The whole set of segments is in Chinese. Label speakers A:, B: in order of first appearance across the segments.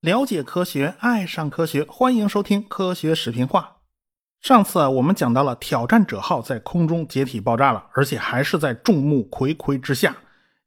A: 了解科学，爱上科学，欢迎收听科学视频化。上次啊，我们讲到了挑战者号在空中解体爆炸了，而且还是在众目睽睽之下。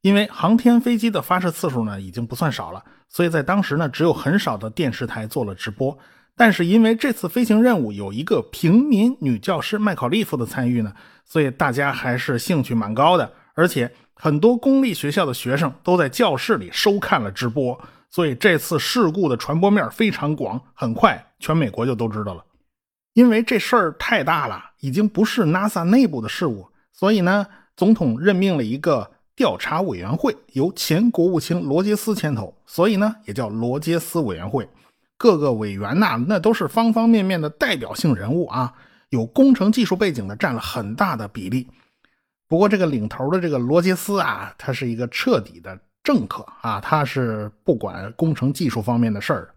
A: 因为航天飞机的发射次数呢已经不算少了，所以在当时呢只有很少的电视台做了直播。但是因为这次飞行任务有一个平民女教师麦考利夫的参与呢，所以大家还是兴趣蛮高的。而且很多公立学校的学生都在教室里收看了直播，所以这次事故的传播面非常广，很快全美国就都知道了。因为这事儿太大了，已经不是 NASA 内部的事务，所以呢，总统任命了一个调查委员会，由前国务卿罗杰斯牵头，所以呢，也叫罗杰斯委员会。各个委员呐，那都是方方面面的代表性人物啊，有工程技术背景的占了很大的比例。不过这个领头的这个罗杰斯啊，他是一个彻底的政客啊，他是不管工程技术方面的事儿。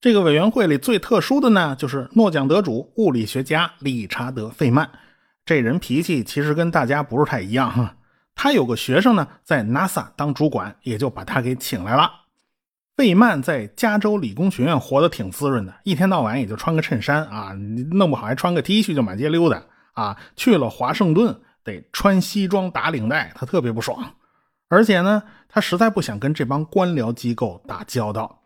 A: 这个委员会里最特殊的呢，就是诺奖得主物理学家理查德·费曼。这人脾气其实跟大家不是太一样哈。他有个学生呢，在 NASA 当主管，也就把他给请来了。费曼在加州理工学院活得挺滋润的，一天到晚也就穿个衬衫啊，弄不好还穿个 T 恤就满街溜达啊。去了华盛顿得穿西装打领带，他特别不爽。而且呢，他实在不想跟这帮官僚机构打交道。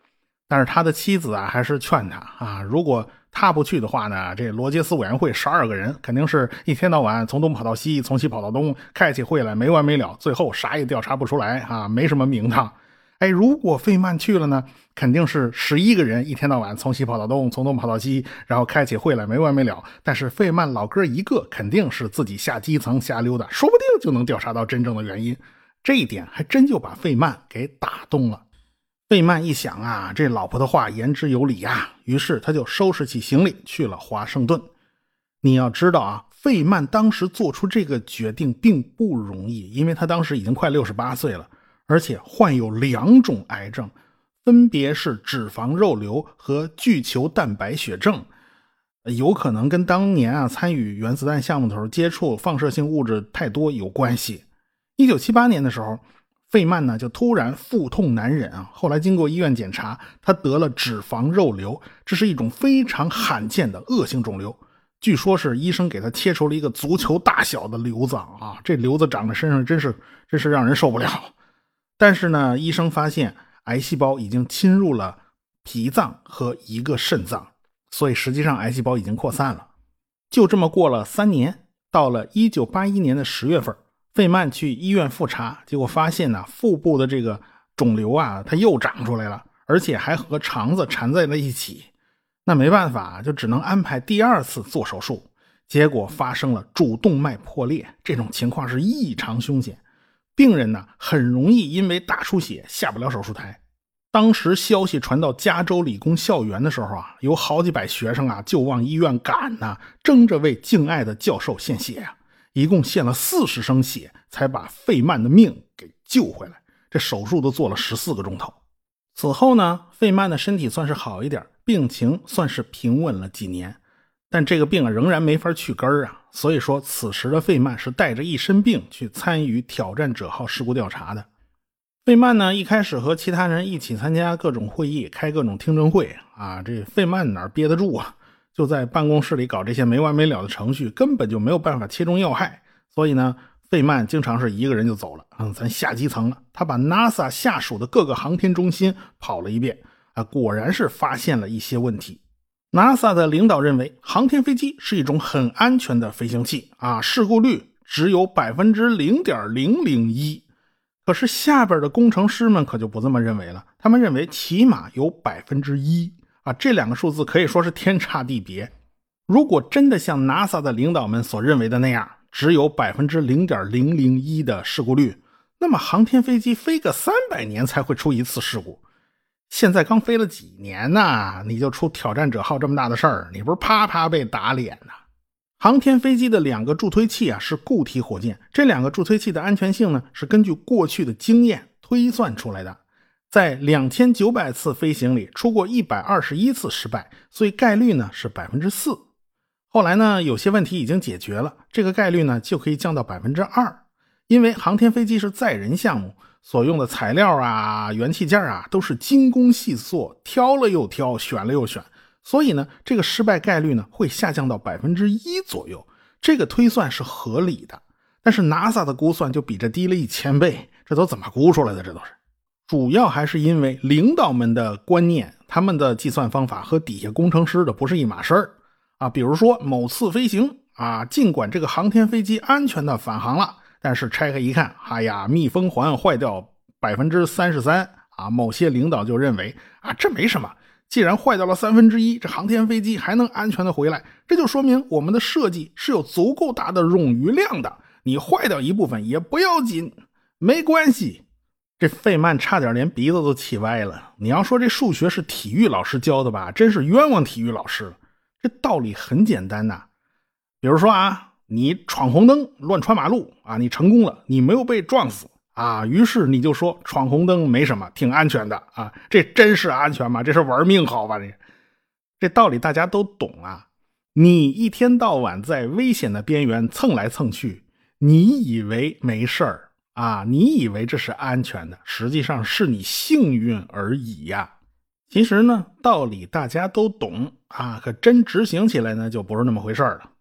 A: 但是他的妻子啊，还是劝他啊，如果他不去的话呢，这罗杰斯委员会十二个人肯定是一天到晚从东跑到西，从西跑到东，开起会来没完没了，最后啥也调查不出来啊，没什么名堂。哎，如果费曼去了呢，肯定是十一个人一天到晚从西跑到东，从东跑到西，然后开起会来没完没了。但是费曼老哥一个，肯定是自己下基层瞎溜达，说不定就能调查到真正的原因。这一点还真就把费曼给打动了。费曼一想啊，这老婆的话言之有理呀，于是他就收拾起行李去了华盛顿。你要知道啊，费曼当时做出这个决定并不容易，因为他当时已经快六十八岁了，而且患有两种癌症，分别是脂肪肉瘤和巨球蛋白血症，有可能跟当年啊参与原子弹项目的时候接触放射性物质太多有关系。一九七八年的时候。费曼呢，就突然腹痛难忍啊！后来经过医院检查，他得了脂肪肉瘤，这是一种非常罕见的恶性肿瘤。据说是医生给他切除了一个足球大小的瘤子啊！这瘤子长在身上，真是真是让人受不了。但是呢，医生发现癌细胞已经侵入了脾脏和一个肾脏，所以实际上癌细胞已经扩散了。就这么过了三年，到了一九八一年的十月份。费曼去医院复查，结果发现呢，腹部的这个肿瘤啊，它又长出来了，而且还和肠子缠在了一起。那没办法，就只能安排第二次做手术。结果发生了主动脉破裂，这种情况是异常凶险，病人呢很容易因为大出血下不了手术台。当时消息传到加州理工校园的时候啊，有好几百学生啊就往医院赶呢，争着为敬爱的教授献血啊。一共献了四十升血，才把费曼的命给救回来。这手术都做了十四个钟头。此后呢，费曼的身体算是好一点，病情算是平稳了几年。但这个病啊，仍然没法去根儿啊。所以说，此时的费曼是带着一身病去参与挑战者号事故调查的。费曼呢，一开始和其他人一起参加各种会议，开各种听证会啊。这费曼哪憋得住啊？就在办公室里搞这些没完没了的程序，根本就没有办法切中要害。所以呢，费曼经常是一个人就走了。嗯，咱下基层了，他把 NASA 下属的各个航天中心跑了一遍啊，果然是发现了一些问题。NASA 的领导认为，航天飞机是一种很安全的飞行器啊，事故率只有百分之零点零零一。可是下边的工程师们可就不这么认为了，他们认为起码有百分之一。啊，这两个数字可以说是天差地别。如果真的像 NASA 的领导们所认为的那样，只有百分之零点零零一的事故率，那么航天飞机飞个三百年才会出一次事故。现在刚飞了几年呢，你就出挑战者号这么大的事儿，你不是啪啪被打脸呐？航天飞机的两个助推器啊是固体火箭，这两个助推器的安全性呢是根据过去的经验推算出来的。在两千九百次飞行里出过一百二十一次失败，所以概率呢是百分之四。后来呢有些问题已经解决了，这个概率呢就可以降到百分之二。因为航天飞机是载人项目，所用的材料啊、元器件啊都是精工细作，挑了又挑，选了又选，所以呢，这个失败概率呢会下降到百分之一左右。这个推算是合理的。但是 NASA 的估算就比这低了一千倍，这都怎么估出来的？这都是，主要还是因为领导们的观念，他们的计算方法和底下工程师的不是一码事儿啊。比如说某次飞行啊，尽管这个航天飞机安全的返航了，但是拆开一看，哎呀，密封环坏掉百分之三十三啊。某些领导就认为啊，这没什么，既然坏掉了三分之一，这航天飞机还能安全的回来，这就说明我们的设计是有足够大的冗余量的。你坏掉一部分也不要紧，没关系。这费曼差点连鼻子都气歪了。你要说这数学是体育老师教的吧，真是冤枉体育老师了。这道理很简单呐，比如说啊，你闯红灯乱穿马路啊，你成功了，你没有被撞死啊，于是你就说闯红灯没什么，挺安全的啊。这真是安全吗？这是玩命好吧？这这道理大家都懂啊。你一天到晚在危险的边缘蹭来蹭去。你以为没事儿啊？你以为这是安全的，实际上是你幸运而已呀。其实呢，道理大家都懂啊，可真执行起来呢，就不是那么回事了。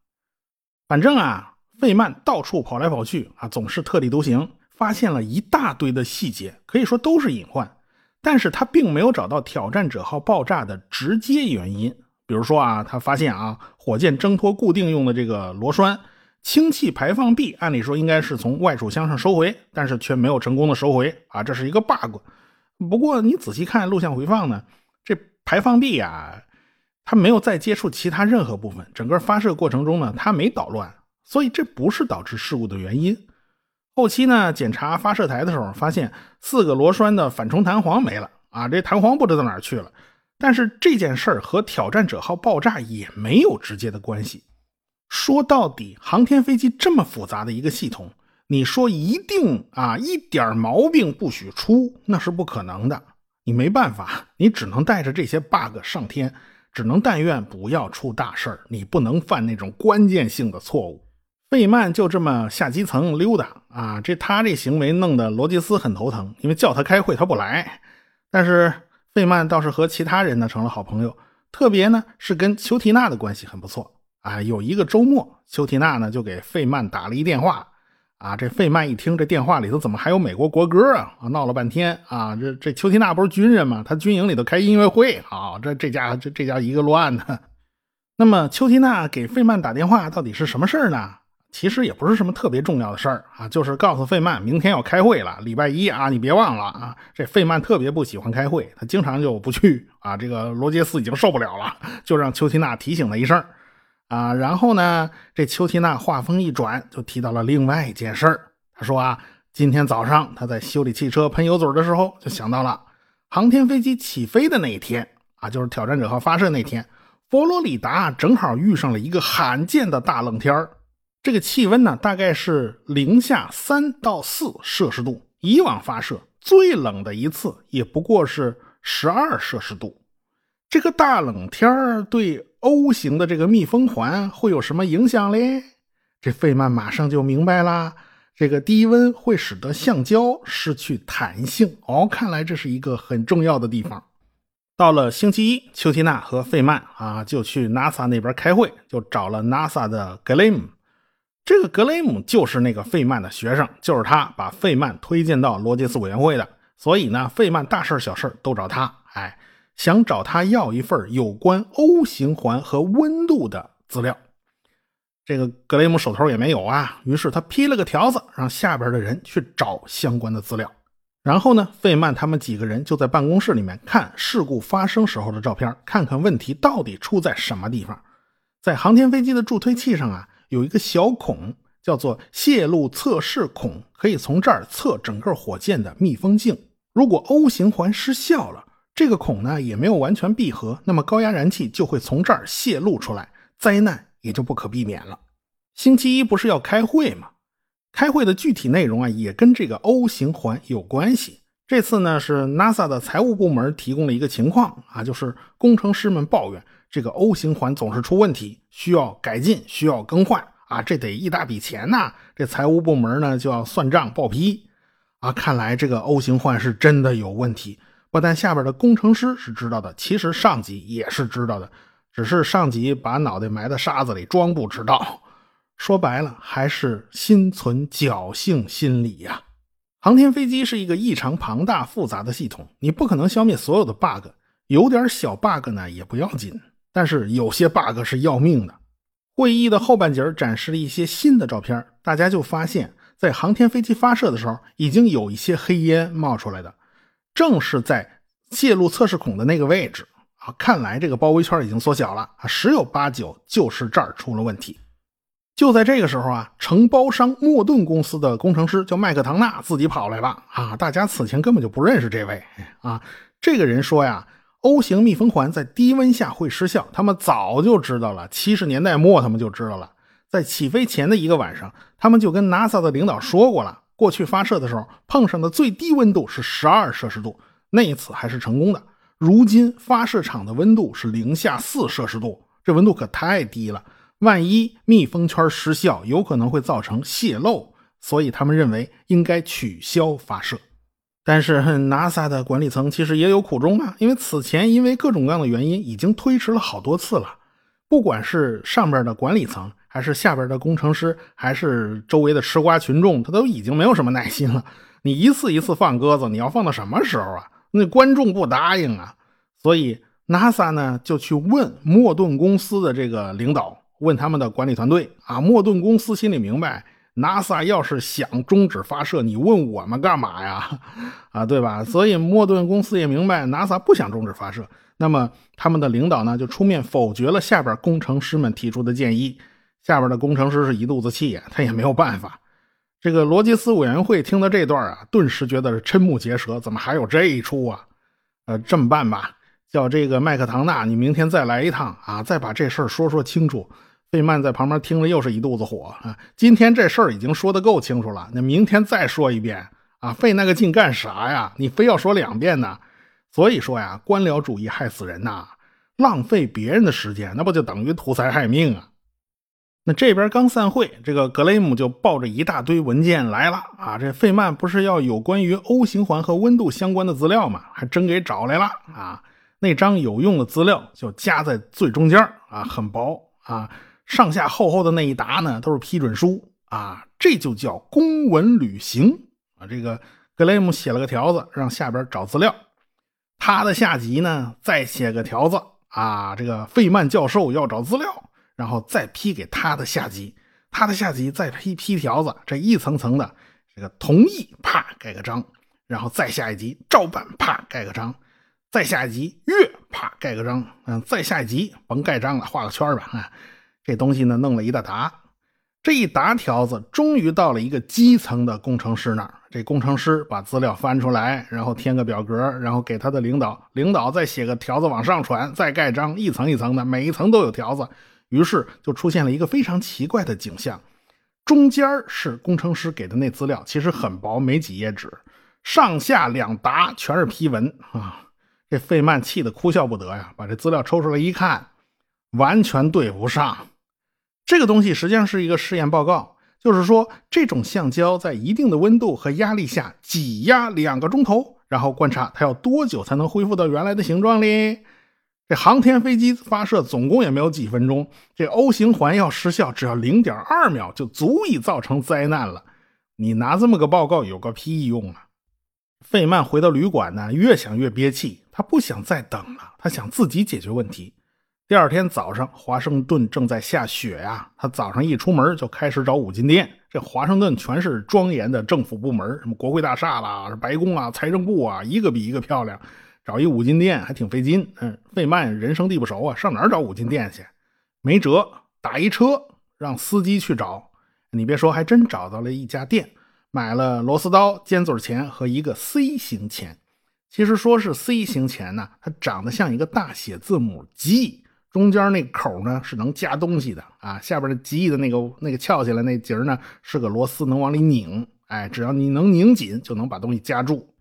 A: 反正啊，费曼到处跑来跑去啊，总是特立独行，发现了一大堆的细节，可以说都是隐患。但是他并没有找到挑战者号爆炸的直接原因。比如说啊，他发现啊，火箭挣脱固定用的这个螺栓。氢气排放臂按理说应该是从外储箱上收回，但是却没有成功的收回啊，这是一个 bug。不过你仔细看录像回放呢，这排放臂啊，它没有再接触其他任何部分，整个发射过程中呢，它没捣乱，所以这不是导致事故的原因。后期呢，检查发射台的时候，发现四个螺栓的反冲弹簧没了啊，这弹簧不知道哪儿去了。但是这件事儿和挑战者号爆炸也没有直接的关系。说到底，航天飞机这么复杂的一个系统，你说一定啊一点毛病不许出，那是不可能的。你没办法，你只能带着这些 bug 上天，只能但愿不要出大事儿。你不能犯那种关键性的错误。费曼就这么下基层溜达啊，这他这行为弄得罗杰斯很头疼，因为叫他开会他不来。但是费曼倒是和其他人呢成了好朋友，特别呢是跟丘提娜的关系很不错。啊，有一个周末，丘提娜呢就给费曼打了一电话。啊，这费曼一听，这电话里头怎么还有美国国歌啊？啊，闹了半天啊，这这丘提娜不是军人吗？他军营里头开音乐会啊，这这家伙这这家一个乱呢。那么丘提娜给费曼打电话到底是什么事儿呢？其实也不是什么特别重要的事儿啊，就是告诉费曼明天要开会了，礼拜一啊，你别忘了啊。这费曼特别不喜欢开会，他经常就不去啊。这个罗杰斯已经受不了了，就让丘提娜提醒他一声。啊，然后呢，这丘提娜话锋一转，就提到了另外一件事儿。他说啊，今天早上他在修理汽车喷油嘴的时候，就想到了航天飞机起飞的那一天啊，就是挑战者号发射那天，佛罗里达正好遇上了一个罕见的大冷天儿。这个气温呢，大概是零下三到四摄氏度，以往发射最冷的一次也不过是十二摄氏度。这个大冷天儿对。O 型的这个密封环会有什么影响嘞？这费曼马上就明白啦，这个低温会使得橡胶失去弹性。哦，看来这是一个很重要的地方。到了星期一，丘提娜和费曼啊就去 NASA 那边开会，就找了 NASA 的格雷姆。这个格雷姆就是那个费曼的学生，就是他把费曼推荐到罗杰斯委员会的。所以呢，费曼大事儿小事儿都找他。哎。想找他要一份有关 O 型环和温度的资料，这个格雷姆手头也没有啊，于是他批了个条子，让下边的人去找相关的资料。然后呢，费曼他们几个人就在办公室里面看事故发生时候的照片，看看问题到底出在什么地方。在航天飞机的助推器上啊，有一个小孔，叫做泄露测试孔，可以从这儿测整个火箭的密封镜。如果 O 型环失效了，这个孔呢也没有完全闭合，那么高压燃气就会从这儿泄露出来，灾难也就不可避免了。星期一不是要开会吗？开会的具体内容啊也跟这个 O 型环有关系。这次呢是 NASA 的财务部门提供了一个情况啊，就是工程师们抱怨这个 O 型环总是出问题，需要改进，需要更换啊，这得一大笔钱呐！这财务部门呢就要算账报批啊。看来这个 O 型环是真的有问题。不但下边的工程师是知道的，其实上级也是知道的，只是上级把脑袋埋在沙子里装不知道。说白了，还是心存侥幸心理呀。航天飞机是一个异常庞大复杂的系统，你不可能消灭所有的 bug，有点小 bug 呢也不要紧，但是有些 bug 是要命的。会议的后半截展示了一些新的照片，大家就发现，在航天飞机发射的时候，已经有一些黑烟冒出来的。正是在泄露测试孔的那个位置啊！看来这个包围圈已经缩小了啊，十有八九就是这儿出了问题。就在这个时候啊，承包商莫顿公司的工程师叫麦克唐纳自己跑来了啊！大家此前根本就不认识这位啊。这个人说呀，O 型密封环在低温下会失效，他们早就知道了。七十年代末他们就知道了，在起飞前的一个晚上，他们就跟 NASA 的领导说过了。过去发射的时候碰上的最低温度是十二摄氏度，那一次还是成功的。如今发射场的温度是零下四摄氏度，这温度可太低了。万一密封圈失效，有可能会造成泄漏，所以他们认为应该取消发射。但是 NASA 的管理层其实也有苦衷啊，因为此前因为各种各样的原因已经推迟了好多次了，不管是上边的管理层。还是下边的工程师，还是周围的吃瓜群众，他都已经没有什么耐心了。你一次一次放鸽子，你要放到什么时候啊？那观众不答应啊。所以 NASA 呢就去问莫顿公司的这个领导，问他们的管理团队啊。莫顿公司心里明白，NASA 要是想终止发射，你问我们干嘛呀？啊，对吧？所以莫顿公司也明白 NASA 不想终止发射。那么他们的领导呢就出面否决了下边工程师们提出的建议。下边的工程师是一肚子气呀，他也没有办法。这个罗杰斯委员会听到这段啊，顿时觉得瞠目结舌，怎么还有这一出啊？呃，这么办吧，叫这个麦克唐纳，你明天再来一趟啊，再把这事儿说说清楚。费曼在旁边听了又是一肚子火啊，今天这事儿已经说的够清楚了，那明天再说一遍啊，费那个劲干啥呀？你非要说两遍呢？所以说呀，官僚主义害死人呐，浪费别人的时间，那不就等于图财害命啊？那这边刚散会，这个格雷姆就抱着一大堆文件来了啊！这费曼不是要有关于 O 型环和温度相关的资料吗？还真给找来了啊！那张有用的资料就夹在最中间啊，很薄啊，上下厚厚的那一沓呢都是批准书啊，这就叫公文旅行啊！这个格雷姆写了个条子，让下边找资料，他的下级呢再写个条子啊，这个费曼教授要找资料。然后再批给他的下级，他的下级再批批条子，这一层层的，这个同意，啪盖个章，然后再下一级照办，啪盖个章，再下一级阅，啪盖个章，嗯，再下一级甭盖章了，画个圈吧，啊，这东西呢弄了一大沓，这一沓条子终于到了一个基层的工程师那儿，这工程师把资料翻出来，然后填个表格，然后给他的领导，领导再写个条子往上传，再盖章，一层一层的，每一层都有条子。于是就出现了一个非常奇怪的景象：中间是工程师给的那资料，其实很薄，没几页纸；上下两沓全是批文啊！这费曼气得哭笑不得呀，把这资料抽出来一看，完全对不上。这个东西实际上是一个试验报告，就是说这种橡胶在一定的温度和压力下挤压两个钟头，然后观察它要多久才能恢复到原来的形状哩。这航天飞机发射总共也没有几分钟，这 O 型环要失效，只要零点二秒就足以造成灾难了。你拿这么个报告有个屁用啊！费曼回到旅馆呢，越想越憋气，他不想再等了，他想自己解决问题。第二天早上，华盛顿正在下雪呀，他早上一出门就开始找五金店。这华盛顿全是庄严的政府部门，什么国会大厦啦、白宫啊、财政部啊，一个比一个漂亮。找一五金店还挺费劲，嗯，费曼人生地不熟啊，上哪儿找五金店去？没辙，打一车让司机去找。你别说，还真找到了一家店，买了螺丝刀、尖嘴钳和一个 C 型钳。其实说是 C 型钳呢，它长得像一个大写字母 G，中间那口呢是能夹东西的啊，下边的 G 的那个那个翘起来那节呢是个螺丝，能往里拧。哎，只要你能拧紧，就能把东西夹住。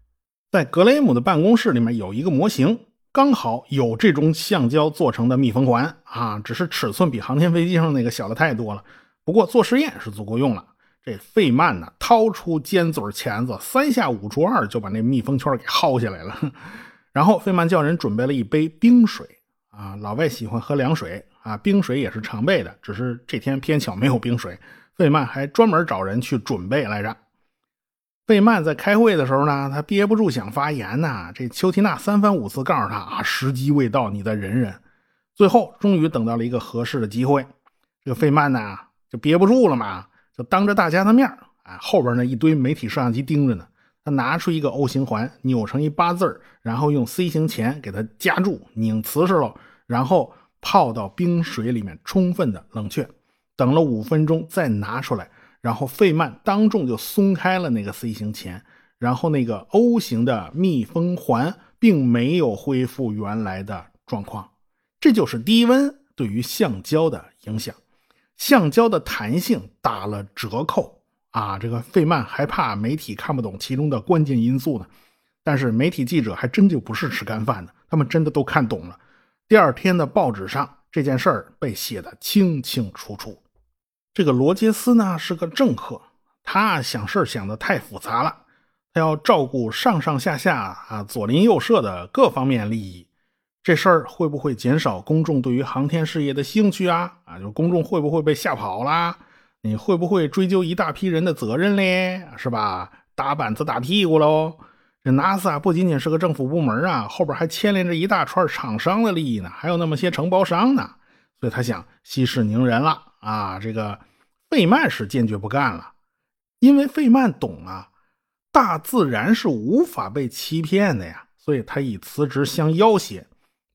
A: 在格雷姆的办公室里面有一个模型，刚好有这种橡胶做成的密封环啊，只是尺寸比航天飞机上那个小的太多了。不过做实验是足够用了。这费曼呢，掏出尖嘴钳子，三下五除二就把那密封圈给薅下来了。然后费曼叫人准备了一杯冰水啊，老外喜欢喝凉水啊，冰水也是常备的，只是这天偏巧没有冰水，费曼还专门找人去准备来着。费曼在开会的时候呢，他憋不住想发言呐，这丘提娜三番五次告诉他啊，时机未到，你再忍忍。最后终于等到了一个合适的机会，这个费曼呢就憋不住了嘛，就当着大家的面啊，后边呢一堆媒体摄像机盯着呢，他拿出一个 O 型环，扭成一八字然后用 C 型钳给它夹住，拧瓷实了，然后泡到冰水里面，充分的冷却，等了五分钟再拿出来，然后费曼当众就松开了那个 C 型钳，然后那个 O 型的密封环并没有恢复原来的状况。这就是低温对于橡胶的影响，橡胶的弹性打了折扣啊！这个费曼还怕媒体看不懂其中的关键因素呢，但是媒体记者还真就不是吃干饭的，他们真的都看懂了。第二天的报纸上这件事儿被写得清清楚楚。这个罗杰斯呢是个政客，他想事想得太复杂了，他要照顾上上下下啊左邻右舍的各方面利益。这事儿会不会减少公众对于航天事业的兴趣啊？啊，就公众会不会被吓跑啦？你会不会追究一大批人的责任嘞？是吧？打板子打屁股喽！这 NASA 不仅仅是个政府部门啊，后边还牵连着一大串厂商的利益呢，还有那么些承包商呢。所以他想息事宁人了啊！这个费曼是坚决不干了，因为费曼懂啊，大自然是无法被欺骗的呀，所以他以辞职相要挟。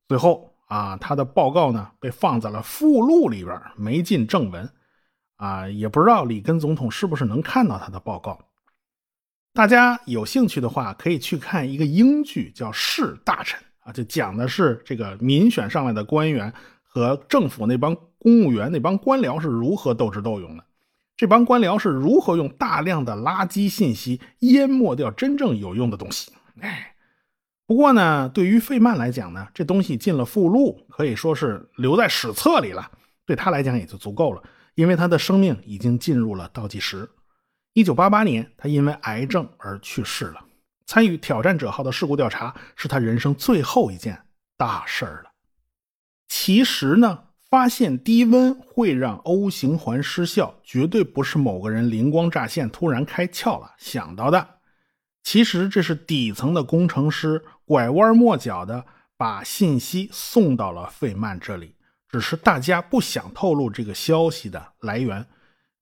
A: 最后啊，他的报告呢被放在了附录里边，没进正文。啊，也不知道里根总统是不是能看到他的报告。大家有兴趣的话，可以去看一个英剧，叫《士大臣》啊，就讲的是这个民选上来的官员和政府那帮公务员、那帮官僚是如何斗智斗勇的。这帮官僚是如何用大量的垃圾信息淹没掉真正有用的东西。哎。不过呢，对于费曼来讲呢，这东西进了附录，可以说是留在史册里了。对他来讲也就足够了，因为他的生命已经进入了倒计时。一九八八年，他因为癌症而去世了。参与挑战者号的事故调查是他人生最后一件大事儿了。其实呢，发现低温会让 O 型环失效，绝对不是某个人灵光乍现、突然开窍了想到的。其实这是底层的工程师拐弯抹角的把信息送到了费曼这里，只是大家不想透露这个消息的来源，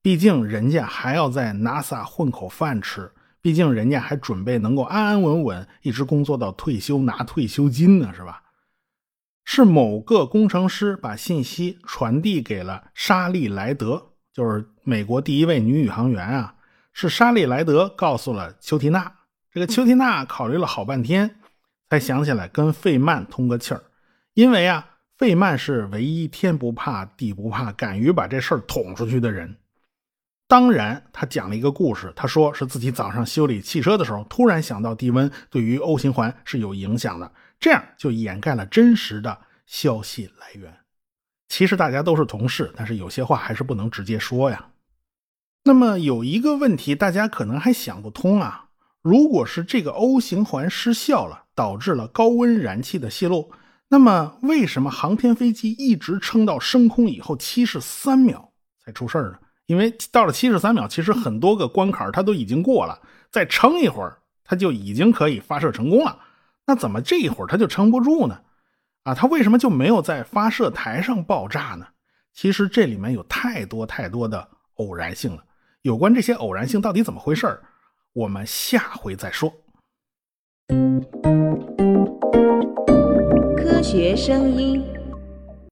A: 毕竟人家还要在 NASA 混口饭吃，毕竟人家还准备能够安安稳稳一直工作到退休拿退休金呢，是吧？是某个工程师把信息传递给了沙利莱德，就是美国第一位女宇航员啊，是沙利莱德告诉了丘提娜。这个丘提娜考虑了好半天，才想起来跟费曼通个气儿，因为啊，费曼是唯一天不怕地不怕、敢于把这事儿捅出去的人。当然，他讲了一个故事，他说是自己早上修理汽车的时候，突然想到低温对于 O 型环是有影响的，这样就掩盖了真实的消息来源。其实大家都是同事，但是有些话还是不能直接说呀。那么有一个问题，大家可能还想不通啊。如果是这个 O 型环失效了，导致了高温燃气的泄漏，那么为什么航天飞机一直撑到升空以后七十三秒才出事儿呢？因为到了七十三秒，其实很多个关卡它都已经过了，再撑一会儿，它就已经可以发射成功了。那怎么这一会儿它就撑不住呢？啊，它为什么就没有在发射台上爆炸呢？其实这里面有太多太多的偶然性了。有关这些偶然性到底怎么回事儿？我们下回再说。
B: 科学声音。